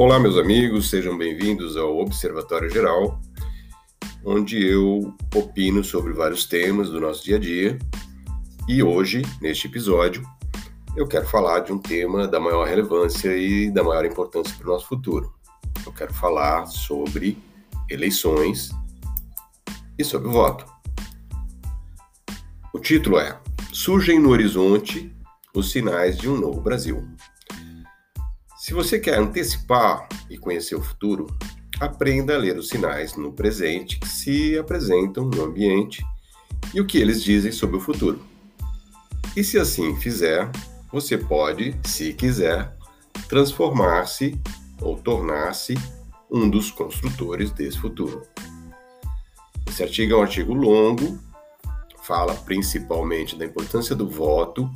Olá, meus amigos, sejam bem-vindos ao Observatório Geral, onde eu opino sobre vários temas do nosso dia a dia. E hoje, neste episódio, eu quero falar de um tema da maior relevância e da maior importância para o nosso futuro. Eu quero falar sobre eleições e sobre o voto. O título é Surgem no horizonte os sinais de um novo Brasil. Se você quer antecipar e conhecer o futuro, aprenda a ler os sinais no presente que se apresentam no ambiente e o que eles dizem sobre o futuro. E se assim fizer, você pode, se quiser, transformar-se ou tornar-se um dos construtores desse futuro. Esse artigo é um artigo longo, fala principalmente da importância do voto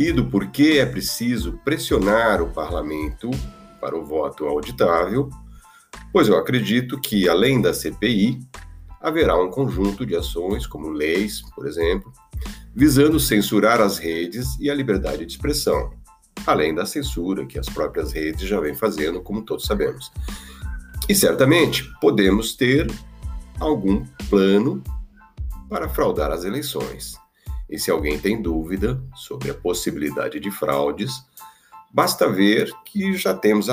e do porquê é preciso pressionar o parlamento para o voto auditável, pois eu acredito que, além da CPI, haverá um conjunto de ações, como leis, por exemplo, visando censurar as redes e a liberdade de expressão, além da censura que as próprias redes já vêm fazendo, como todos sabemos. E certamente podemos ter algum plano para fraudar as eleições. E se alguém tem dúvida sobre a possibilidade de fraudes, basta ver que já temos,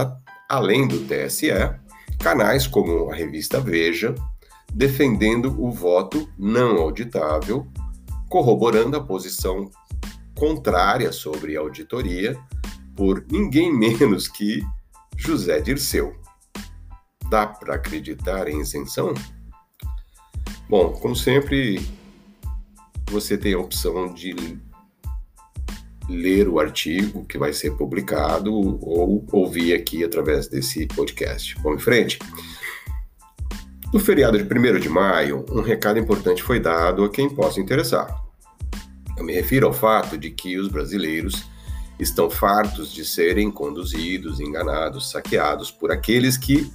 além do TSE, canais como a revista Veja, defendendo o voto não auditável, corroborando a posição contrária sobre a auditoria por ninguém menos que José Dirceu. Dá para acreditar em isenção? Bom, como sempre, você tem a opção de ler o artigo que vai ser publicado ou ouvir aqui através desse podcast. Vamos em frente? No feriado de 1 de maio, um recado importante foi dado a quem possa interessar. Eu me refiro ao fato de que os brasileiros estão fartos de serem conduzidos, enganados, saqueados por aqueles que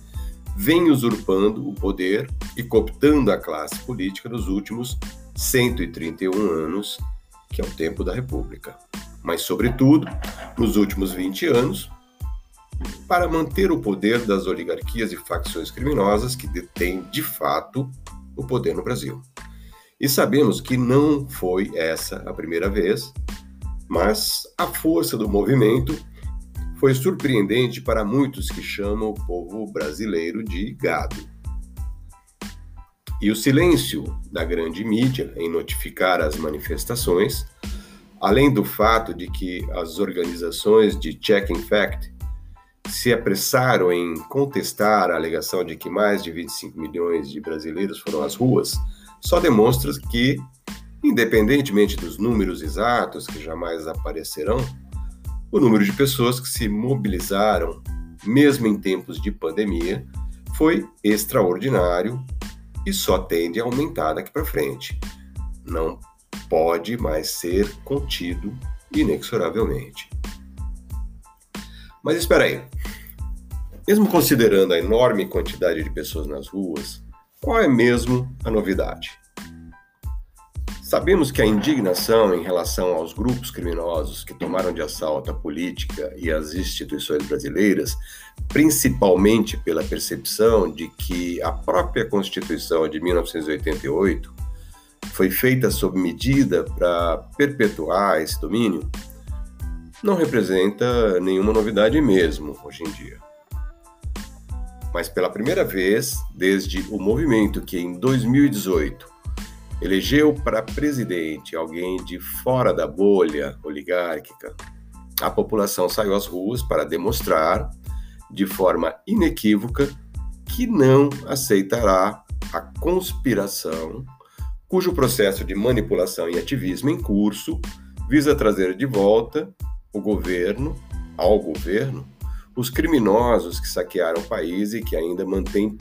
vêm usurpando o poder e cooptando a classe política nos últimos 131 anos, que é o tempo da República. Mas, sobretudo, nos últimos 20 anos, para manter o poder das oligarquias e facções criminosas que detêm de fato o poder no Brasil. E sabemos que não foi essa a primeira vez, mas a força do movimento foi surpreendente para muitos que chamam o povo brasileiro de gado. E o silêncio da grande mídia em notificar as manifestações, além do fato de que as organizações de Checking Fact se apressaram em contestar a alegação de que mais de 25 milhões de brasileiros foram às ruas, só demonstra que, independentemente dos números exatos que jamais aparecerão, o número de pessoas que se mobilizaram, mesmo em tempos de pandemia, foi extraordinário e só tende a aumentar daqui para frente. Não pode mais ser contido inexoravelmente. Mas espera aí. Mesmo considerando a enorme quantidade de pessoas nas ruas, qual é mesmo a novidade? Sabemos que a indignação em relação aos grupos criminosos que tomaram de assalto a política e as instituições brasileiras, principalmente pela percepção de que a própria Constituição de 1988 foi feita sob medida para perpetuar esse domínio, não representa nenhuma novidade mesmo hoje em dia. Mas pela primeira vez, desde o movimento que em 2018 elegeu para presidente alguém de fora da bolha oligárquica, a população saiu às ruas para demonstrar, de forma inequívoca, que não aceitará a conspiração cujo processo de manipulação e ativismo em curso visa trazer de volta o governo, ao governo, os criminosos que saquearam o país e que ainda mantêm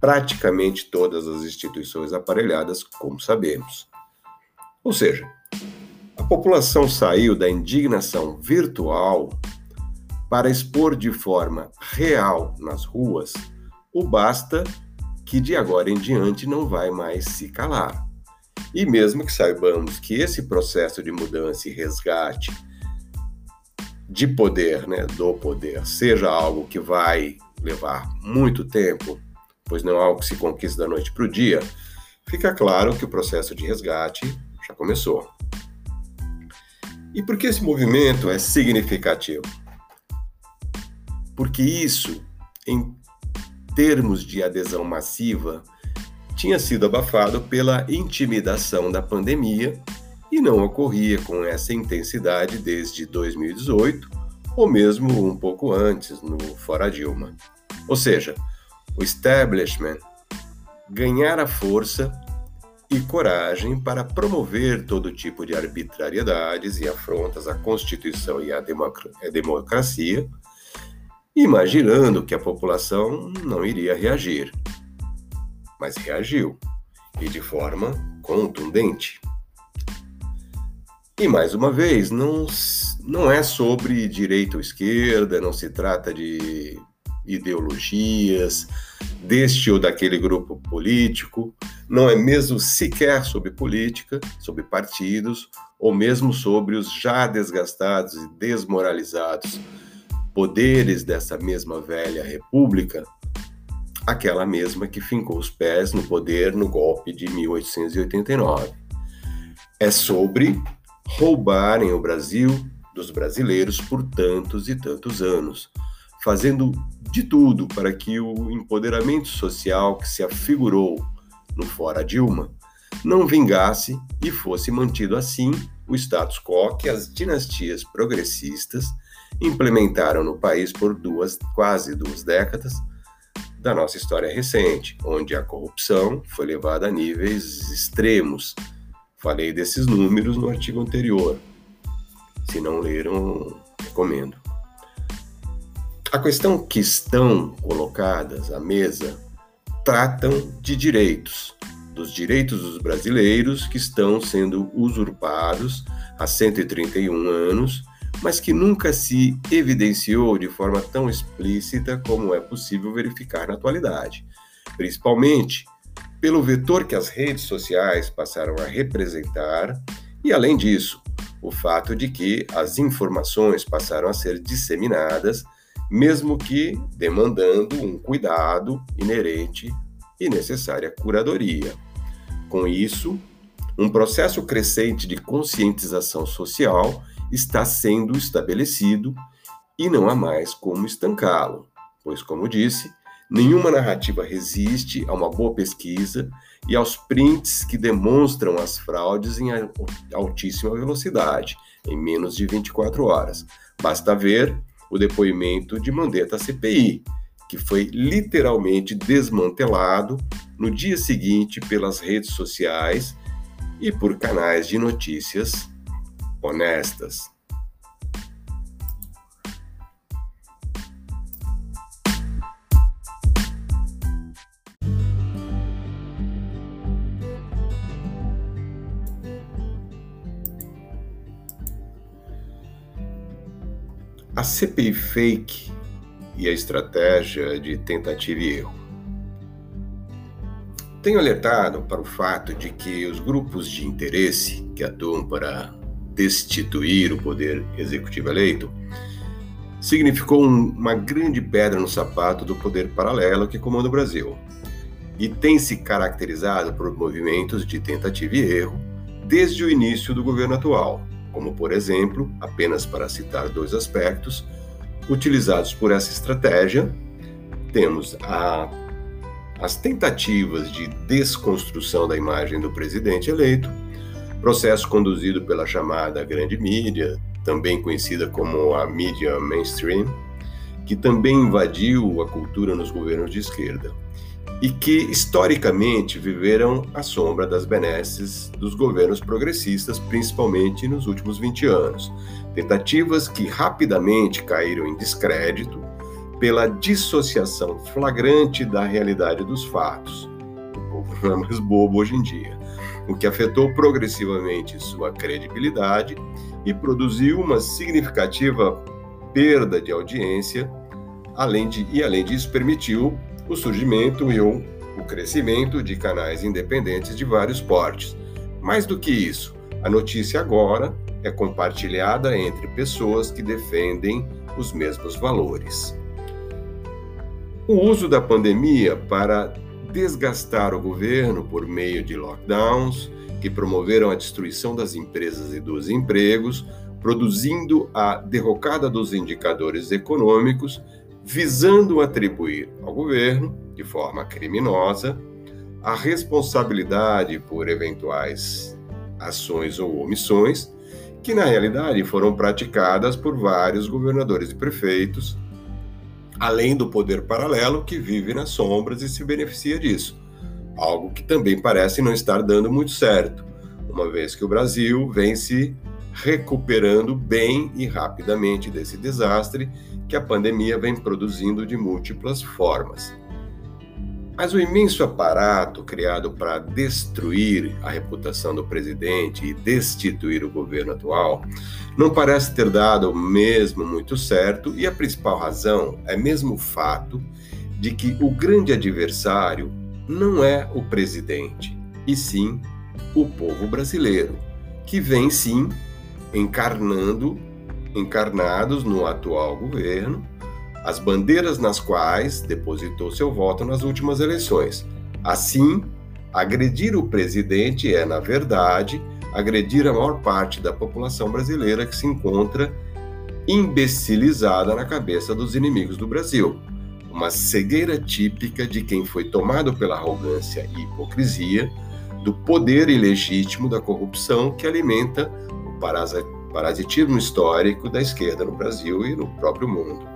praticamente todas as instituições aparelhadas, como sabemos. Ou seja, a população saiu da indignação virtual para expor de forma real nas ruas o basta que de agora em diante não vai mais se calar. E mesmo que saibamos que esse processo de mudança e resgate de poder, né, do poder, seja algo que vai levar muito tempo, pois não é algo que se conquista da noite para o dia, fica claro que o processo de resgate já começou. E por que esse movimento é significativo? Porque isso, em termos de adesão massiva, tinha sido abafado pela intimidação da pandemia e não ocorria com essa intensidade desde 2018 ou mesmo um pouco antes, no Fora Dilma. Ou seja, o establishment ganhara força e coragem para promover todo tipo de arbitrariedades e afrontas à Constituição e à democracia, imaginando que a população não iria reagir. Mas reagiu, e de forma contundente. E mais uma vez, não, não é sobre direita ou esquerda, não se trata de ideologias deste ou daquele grupo político, não é mesmo sequer sobre política, sobre partidos, ou mesmo sobre os já desgastados e desmoralizados poderes dessa mesma velha república, aquela mesma que fincou os pés no poder no golpe de 1889. É sobre roubarem o Brasil dos brasileiros por tantos e tantos anos, fazendo de tudo para que o empoderamento social que se afigurou no Fora Dilma não vingasse e fosse mantido assim o status quo que as dinastias progressistas implementaram no país por duas, quase duas décadas da nossa história recente, onde a corrupção foi levada a níveis extremos Falei desses números no artigo anterior. Se não leram, recomendo. A questão que estão colocadas à mesa tratam de direitos, dos direitos dos brasileiros que estão sendo usurpados há 131 anos, mas que nunca se evidenciou de forma tão explícita como é possível verificar na atualidade, principalmente pelo vetor que as redes sociais passaram a representar, e além disso, o fato de que as informações passaram a ser disseminadas, mesmo que demandando um cuidado inerente e necessária curadoria. Com isso, um processo crescente de conscientização social está sendo estabelecido e não há mais como estancá-lo, pois, como disse, Nenhuma narrativa resiste a uma boa pesquisa e aos prints que demonstram as fraudes em altíssima velocidade, em menos de 24 horas. Basta ver o depoimento de Mandetta CPI, que foi literalmente desmantelado no dia seguinte pelas redes sociais e por canais de notícias honestas. CPI fake e a estratégia de tentativa e erro. Tenho alertado para o fato de que os grupos de interesse que atuam para destituir o poder executivo eleito significou uma grande pedra no sapato do poder paralelo que comanda o Brasil e tem se caracterizado por movimentos de tentativa e erro desde o início do governo atual como por exemplo, apenas para citar dois aspectos, utilizados por essa estratégia, temos a, as tentativas de desconstrução da imagem do presidente eleito, processo conduzido pela chamada grande mídia, também conhecida como a mídia mainstream, que também invadiu a cultura nos governos de esquerda e que historicamente viveram à sombra das benesses dos governos progressistas, principalmente nos últimos 20 anos. Tentativas que rapidamente caíram em descrédito pela dissociação flagrante da realidade dos fatos. O povo não é mais bobo hoje em dia, o que afetou progressivamente sua credibilidade e produziu uma significativa perda de audiência, além de, e além disso permitiu o surgimento e o, o crescimento de canais independentes de vários portes. Mais do que isso, a notícia agora é compartilhada entre pessoas que defendem os mesmos valores. O uso da pandemia para desgastar o governo por meio de lockdowns que promoveram a destruição das empresas e dos empregos, produzindo a derrocada dos indicadores econômicos, visando atribuir ao governo, de forma criminosa, a responsabilidade por eventuais ações ou omissões que na realidade foram praticadas por vários governadores e prefeitos, além do poder paralelo que vive nas sombras e se beneficia disso. Algo que também parece não estar dando muito certo, uma vez que o Brasil vem se recuperando bem e rapidamente desse desastre que a pandemia vem produzindo de múltiplas formas. Mas o imenso aparato criado para destruir a reputação do presidente e destituir o governo atual não parece ter dado mesmo muito certo, e a principal razão é mesmo o fato de que o grande adversário não é o presidente, e sim o povo brasileiro, que vem sim encarnando, encarnados no atual governo as bandeiras nas quais depositou seu voto nas últimas eleições. Assim, agredir o presidente é, na verdade, agredir a maior parte da população brasileira que se encontra imbecilizada na cabeça dos inimigos do Brasil. Uma cegueira típica de quem foi tomado pela arrogância e hipocrisia, do poder ilegítimo da corrupção que alimenta o parasitismo histórico da esquerda no Brasil e no próprio mundo.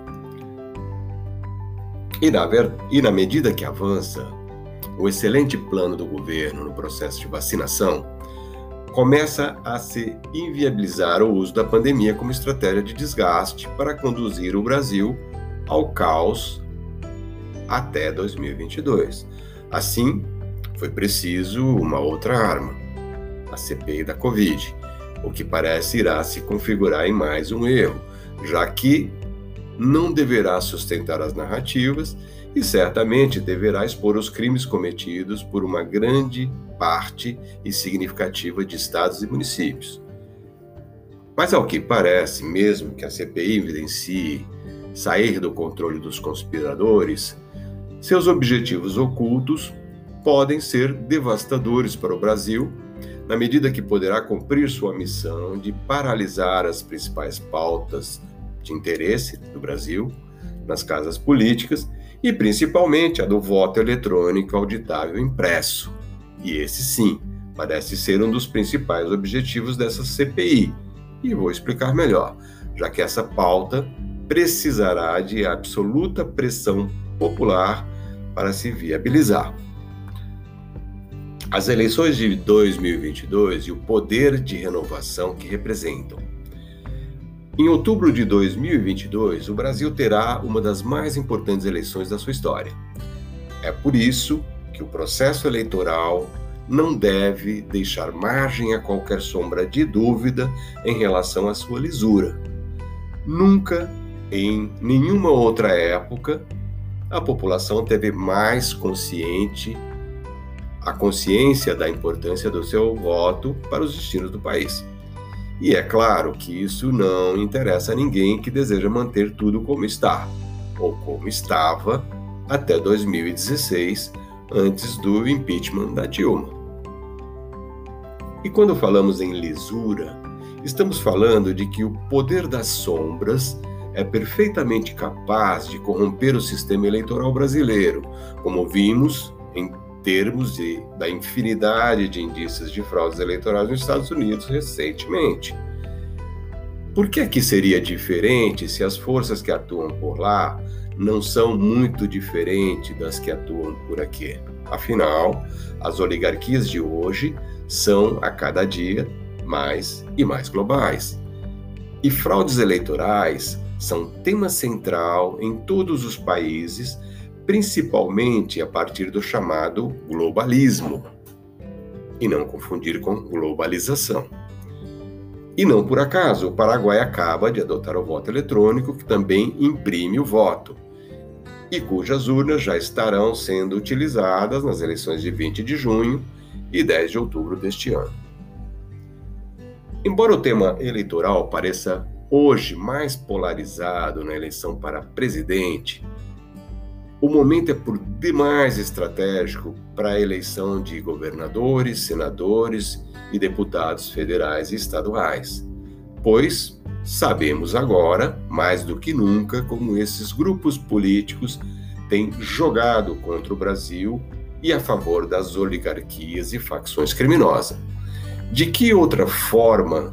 E na, e na medida que avança, o excelente plano do governo no processo de vacinação começa a se inviabilizar o uso da pandemia como estratégia de desgaste para conduzir o Brasil ao caos até 2022. Assim, foi preciso uma outra arma, a CPI da Covid, o que parece irá se configurar em mais um erro, já que não deverá sustentar as narrativas e certamente deverá expor os crimes cometidos por uma grande parte e significativa de estados e municípios. Mas ao que parece, mesmo que a CPI evidencie sair do controle dos conspiradores, seus objetivos ocultos podem ser devastadores para o Brasil, na medida que poderá cumprir sua missão de paralisar as principais pautas de interesse do Brasil nas casas políticas e principalmente a do voto eletrônico auditável impresso. E esse sim parece ser um dos principais objetivos dessa CPI. E vou explicar melhor, já que essa pauta precisará de absoluta pressão popular para se viabilizar. As eleições de 2022 e o poder de renovação que representam em outubro de 2022, o Brasil terá uma das mais importantes eleições da sua história. É por isso que o processo eleitoral não deve deixar margem a qualquer sombra de dúvida em relação à sua lisura. Nunca, em nenhuma outra época, a população teve mais consciente a consciência da importância do seu voto para os destinos do país. E é claro que isso não interessa a ninguém que deseja manter tudo como está, ou como estava até 2016, antes do impeachment da Dilma. E quando falamos em lisura, estamos falando de que o poder das sombras é perfeitamente capaz de corromper o sistema eleitoral brasileiro, como vimos em termos de, da infinidade de indícios de fraudes eleitorais nos Estados Unidos recentemente. Por que aqui seria diferente se as forças que atuam por lá não são muito diferentes das que atuam por aqui? Afinal, as oligarquias de hoje são a cada dia mais e mais globais. E fraudes eleitorais são tema central em todos os países principalmente a partir do chamado globalismo, e não confundir com globalização. E não por acaso, o Paraguai acaba de adotar o voto eletrônico, que também imprime o voto, e cujas urnas já estarão sendo utilizadas nas eleições de 20 de junho e 10 de outubro deste ano. Embora o tema eleitoral pareça hoje mais polarizado na eleição para presidente, o momento é por demais estratégico para a eleição de governadores, senadores e deputados federais e estaduais, pois sabemos agora, mais do que nunca, como esses grupos políticos têm jogado contra o Brasil e a favor das oligarquias e facções criminosas. De que outra forma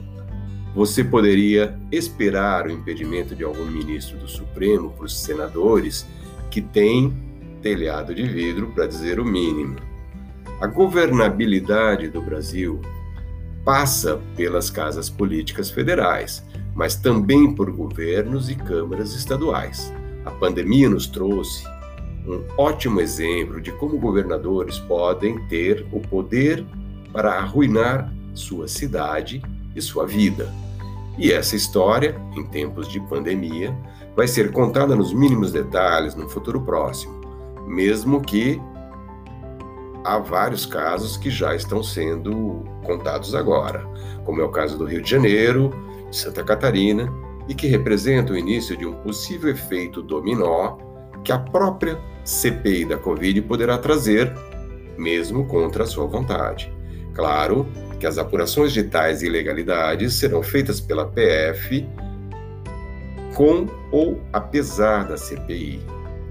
você poderia esperar o impedimento de algum ministro do Supremo para os senadores que têm telhado de vidro, para dizer o mínimo? A governabilidade do Brasil passa pelas casas políticas federais, mas também por governos e câmaras estaduais. A pandemia nos trouxe um ótimo exemplo de como governadores podem ter o poder para arruinar sua cidade e sua vida. E essa história, em tempos de pandemia, vai ser contada nos mínimos detalhes no futuro próximo, mesmo que há vários casos que já estão sendo contados agora, como é o caso do Rio de Janeiro, de Santa Catarina, e que representa o início de um possível efeito dominó que a própria CPI da Covid poderá trazer, mesmo contra a sua vontade. Claro que as apurações de tais ilegalidades serão feitas pela PF com ou apesar da CPI,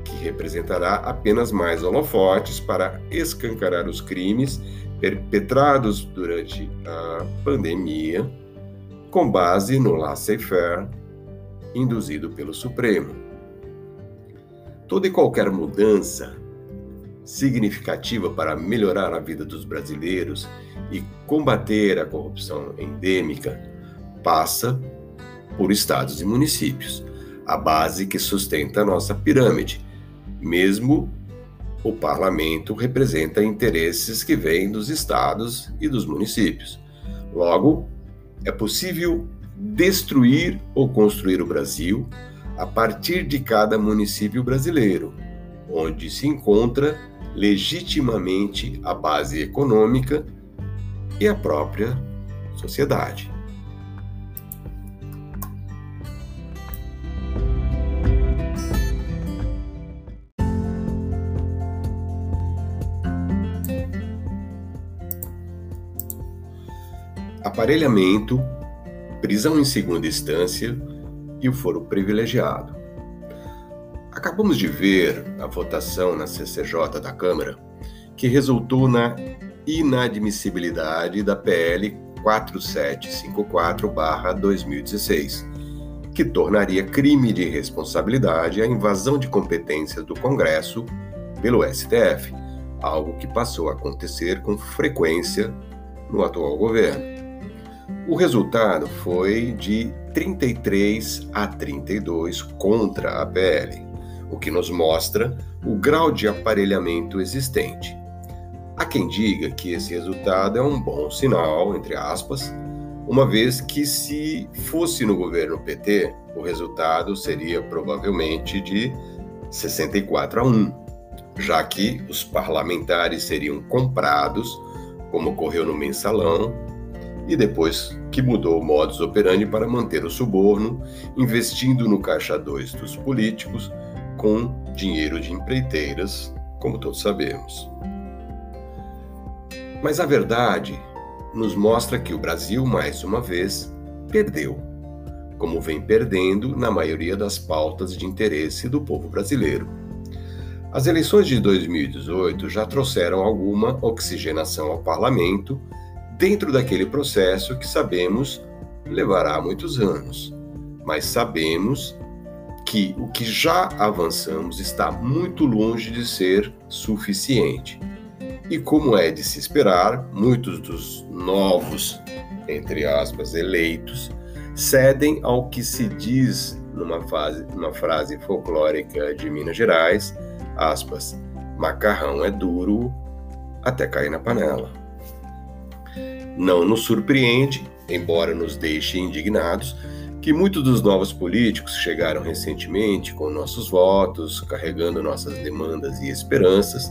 que representará apenas mais holofotes para escancarar os crimes perpetrados durante a pandemia, com base no laissez-faire induzido pelo Supremo. Toda e qualquer mudança significativa para melhorar a vida dos brasileiros e combater a corrupção endêmica passa por estados e municípios, a base que sustenta a nossa pirâmide. Mesmo o parlamento representa interesses que vêm dos estados e dos municípios. Logo, é possível destruir ou construir o Brasil a partir de cada município brasileiro, onde se encontra legitimamente a base econômica e a própria sociedade. Aparelhamento, prisão em segunda instância e o foro privilegiado. Acabamos de ver a votação na CCJ da Câmara, que resultou na inadmissibilidade da PL 4754-2016, que tornaria crime de responsabilidade a invasão de competências do Congresso pelo STF, algo que passou a acontecer com frequência no atual governo. O resultado foi de 33 a 32 contra a PL, o que nos mostra o grau de aparelhamento existente. Há quem diga que esse resultado é um bom sinal, entre aspas, uma vez que se fosse no governo PT, o resultado seria provavelmente de 64 a 1, já que os parlamentares seriam comprados, como ocorreu no mensalão, e depois que mudou o modus operandi para manter o suborno, investindo no caixa 2 dos políticos com dinheiro de empreiteiras, como todos sabemos. Mas a verdade nos mostra que o Brasil, mais uma vez, perdeu, como vem perdendo na maioria das pautas de interesse do povo brasileiro. As eleições de 2018 já trouxeram alguma oxigenação ao parlamento dentro daquele processo que sabemos levará muitos anos, mas sabemos que o que já avançamos está muito longe de ser suficiente. E como é de se esperar, muitos dos novos, entre aspas, eleitos, cedem ao que se diz numa, fase, numa frase folclórica de Minas Gerais, aspas, macarrão é duro até cair na panela. Não nos surpreende, embora nos deixe indignados, que muitos dos novos políticos chegaram recentemente com nossos votos, carregando nossas demandas e esperanças,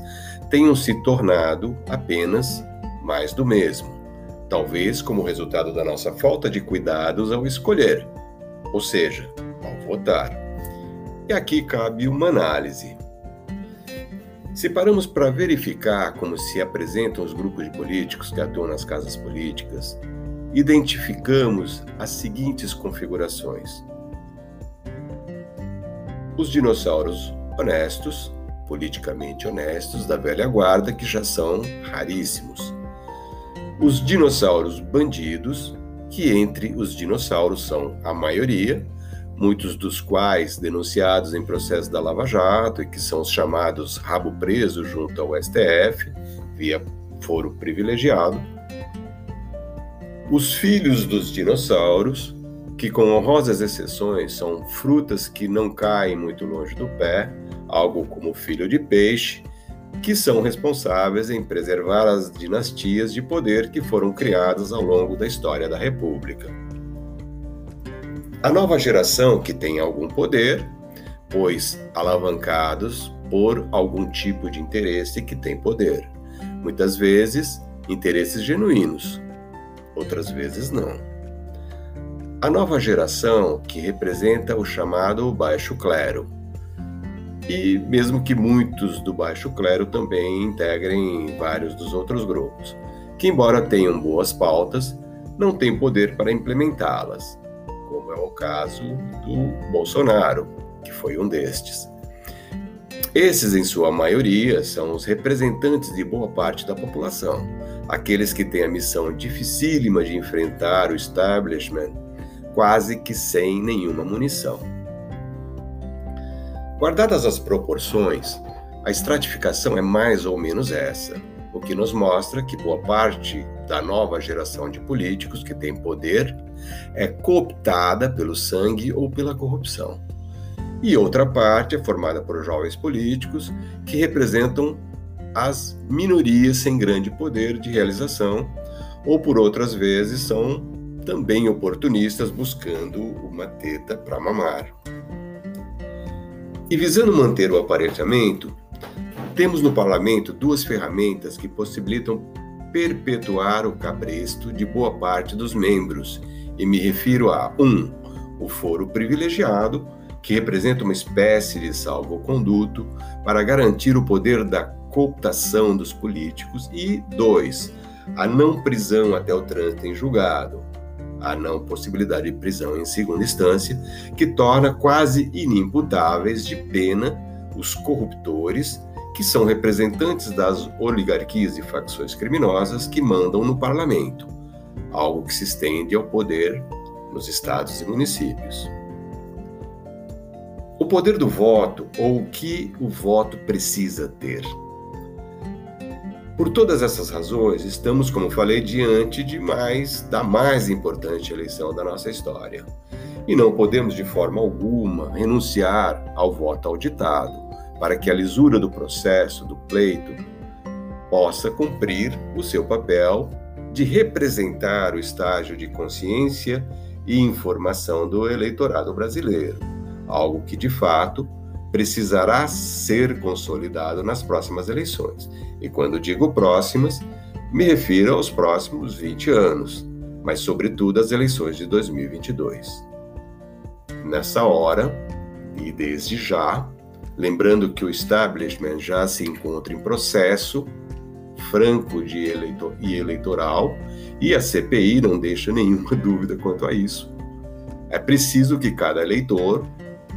tenham se tornado apenas mais do mesmo, talvez como resultado da nossa falta de cuidados ao escolher, ou seja, ao votar. E aqui cabe uma análise. Se paramos para verificar como se apresentam os grupos de políticos que atuam nas casas políticas, identificamos as seguintes configurações: os dinossauros honestos, politicamente honestos da velha guarda, que já são raríssimos. Os dinossauros bandidos, que entre os dinossauros são a maioria, muitos dos quais denunciados em processo da Lava Jato e que são os chamados rabo preso junto ao STF, via foro privilegiado. Os filhos dos dinossauros, que com honrosas exceções são frutas que não caem muito longe do pé, algo como filho de peixe, que são responsáveis em preservar as dinastias de poder que foram criadas ao longo da história da República. A nova geração que tem algum poder, pois alavancados por algum tipo de interesse que tem poder. Muitas vezes, interesses genuínos, outras vezes não. A nova geração que representa o chamado baixo clero. E mesmo que muitos do baixo clero também integrem vários dos outros grupos, que embora tenham boas pautas, não têm poder para implementá-las como é o caso do Bolsonaro, que foi um destes. Esses, em sua maioria, são os representantes de boa parte da população, aqueles que têm a missão dificílima de enfrentar o establishment quase que sem nenhuma munição. Guardadas as proporções, a estratificação é mais ou menos essa, o que nos mostra que boa parte da nova geração de políticos que tem poder é cooptada pelo sangue ou pela corrupção. E outra parte é formada por jovens políticos que representam as minorias sem grande poder de realização, ou por outras vezes são também oportunistas buscando uma teta para mamar. E visando manter o aparelhamento, temos no parlamento duas ferramentas que possibilitam perpetuar o cabresto de boa parte dos membros e me refiro a 1. Um, o foro privilegiado, que representa uma espécie de salvo-conduto para garantir o poder da cooptação dos políticos, e 2. A não prisão até o trânsito em julgado, a não possibilidade de prisão em segunda instância, que torna quase inimputáveis de pena os corruptores, que são representantes das oligarquias e facções criminosas que mandam no parlamento algo que se estende ao poder nos estados e municípios. O poder do voto, ou o que o voto precisa ter. Por todas essas razões, estamos, como falei, diante de mais da mais importante eleição da nossa história. E não podemos de forma alguma renunciar ao voto auditado, para que a lisura do processo, do pleito, possa cumprir o seu papel de representar o estágio de consciência e informação do eleitorado brasileiro, algo que de fato precisará ser consolidado nas próximas eleições. E quando digo próximas, me refiro aos próximos 20 anos, mas sobretudo às eleições de 2022. Nessa hora, e desde já, lembrando que o establishment já se encontra em processo, franco de e eleitoral, e a CPI não deixa nenhuma dúvida quanto a isso. É preciso que cada eleitor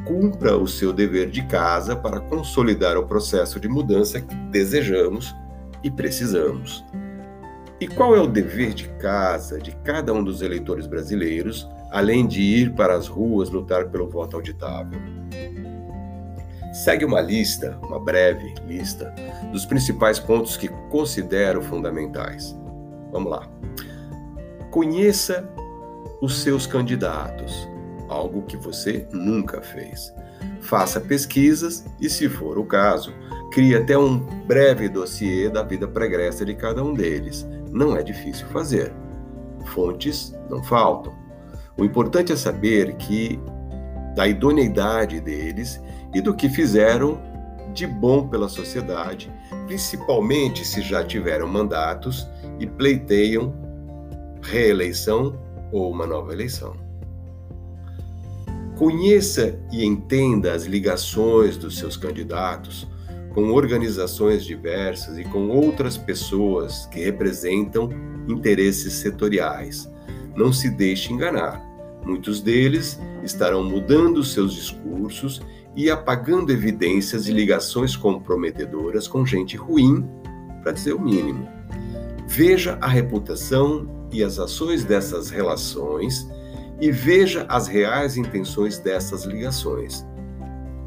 cumpra o seu dever de casa para consolidar o processo de mudança que desejamos e precisamos. E qual é o dever de casa de cada um dos eleitores brasileiros, além de ir para as ruas lutar pelo voto auditável? Segue uma lista, uma breve lista, dos principais pontos que considero fundamentais. Vamos lá. Conheça os seus candidatos, algo que você nunca fez. Faça pesquisas e, se for o caso, crie até um breve dossiê da vida pregressa de cada um deles. Não é difícil fazer. Fontes não faltam. O importante é saber que da idoneidade deles e do que fizeram de bom pela sociedade, principalmente se já tiveram mandatos e pleiteiam reeleição ou uma nova eleição. Conheça e entenda as ligações dos seus candidatos, com organizações diversas e com outras pessoas que representam interesses setoriais. Não se deixe enganar. Muitos deles estarão mudando seus discursos e apagando evidências e ligações comprometedoras com gente ruim, para dizer o mínimo. Veja a reputação e as ações dessas relações e veja as reais intenções dessas ligações.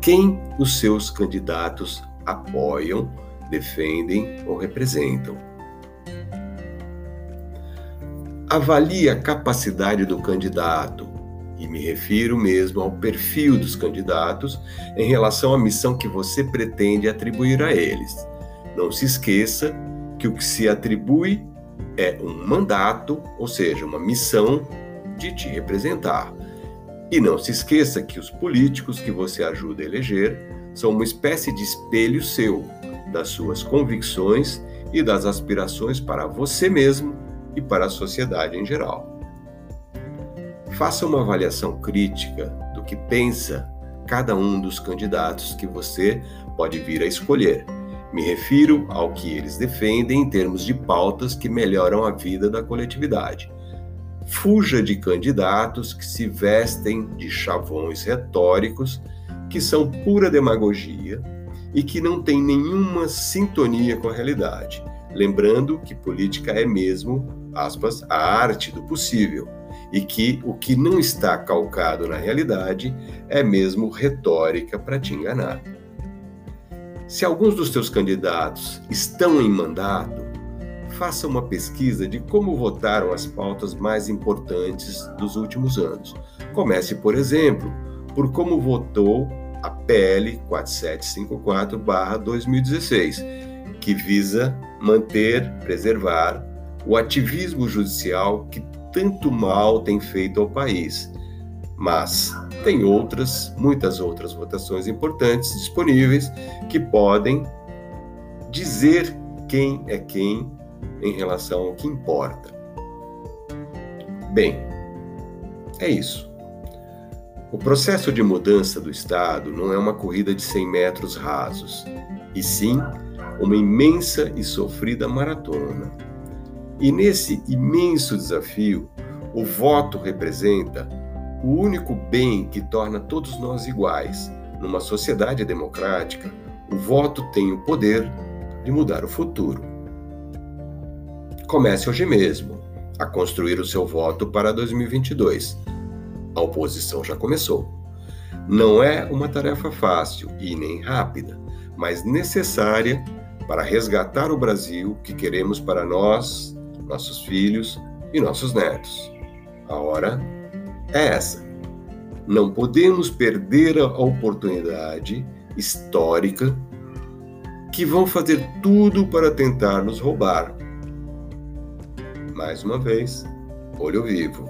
Quem os seus candidatos apoiam, defendem ou representam. Avalie a capacidade do candidato, e me refiro mesmo ao perfil dos candidatos em relação à missão que você pretende atribuir a eles. Não se esqueça que o que se atribui é um mandato, ou seja, uma missão de te representar. E não se esqueça que os políticos que você ajuda a eleger são uma espécie de espelho seu, das suas convicções e das aspirações para você mesmo e para a sociedade em geral. Faça uma avaliação crítica do que pensa cada um dos candidatos que você pode vir a escolher. Me refiro ao que eles defendem em termos de pautas que melhoram a vida da coletividade. Fuja de candidatos que se vestem de chavões retóricos que são pura demagogia e que não têm nenhuma sintonia com a realidade. Lembrando que política é mesmo, aspas, a arte do possível e que o que não está calcado na realidade é mesmo retórica para te enganar. Se alguns dos teus candidatos estão em mandato, faça uma pesquisa de como votaram as pautas mais importantes dos últimos anos. Comece, por exemplo, por como votou a PL 4754-2016, que visa manter, preservar o ativismo judicial que tanto mal tem feito ao país. Mas tem outras, muitas outras votações importantes disponíveis que podem dizer quem é quem em relação ao que importa. Bem, é isso. O processo de mudança do Estado não é uma corrida de 100 metros rasos, e sim uma imensa e sofrida maratona. E nesse imenso desafio, o voto representa o único bem que torna todos nós iguais. Numa sociedade democrática, o voto tem o poder de mudar o futuro. Comece hoje mesmo a construir o seu voto para 2022 a oposição já começou. Não é uma tarefa fácil e nem rápida, mas necessária para resgatar o Brasil que queremos para nós, nossos filhos e nossos netos. A hora é essa. Não podemos perder a oportunidade histórica que vão fazer tudo para tentar nos roubar. Mais uma vez, olho vivo.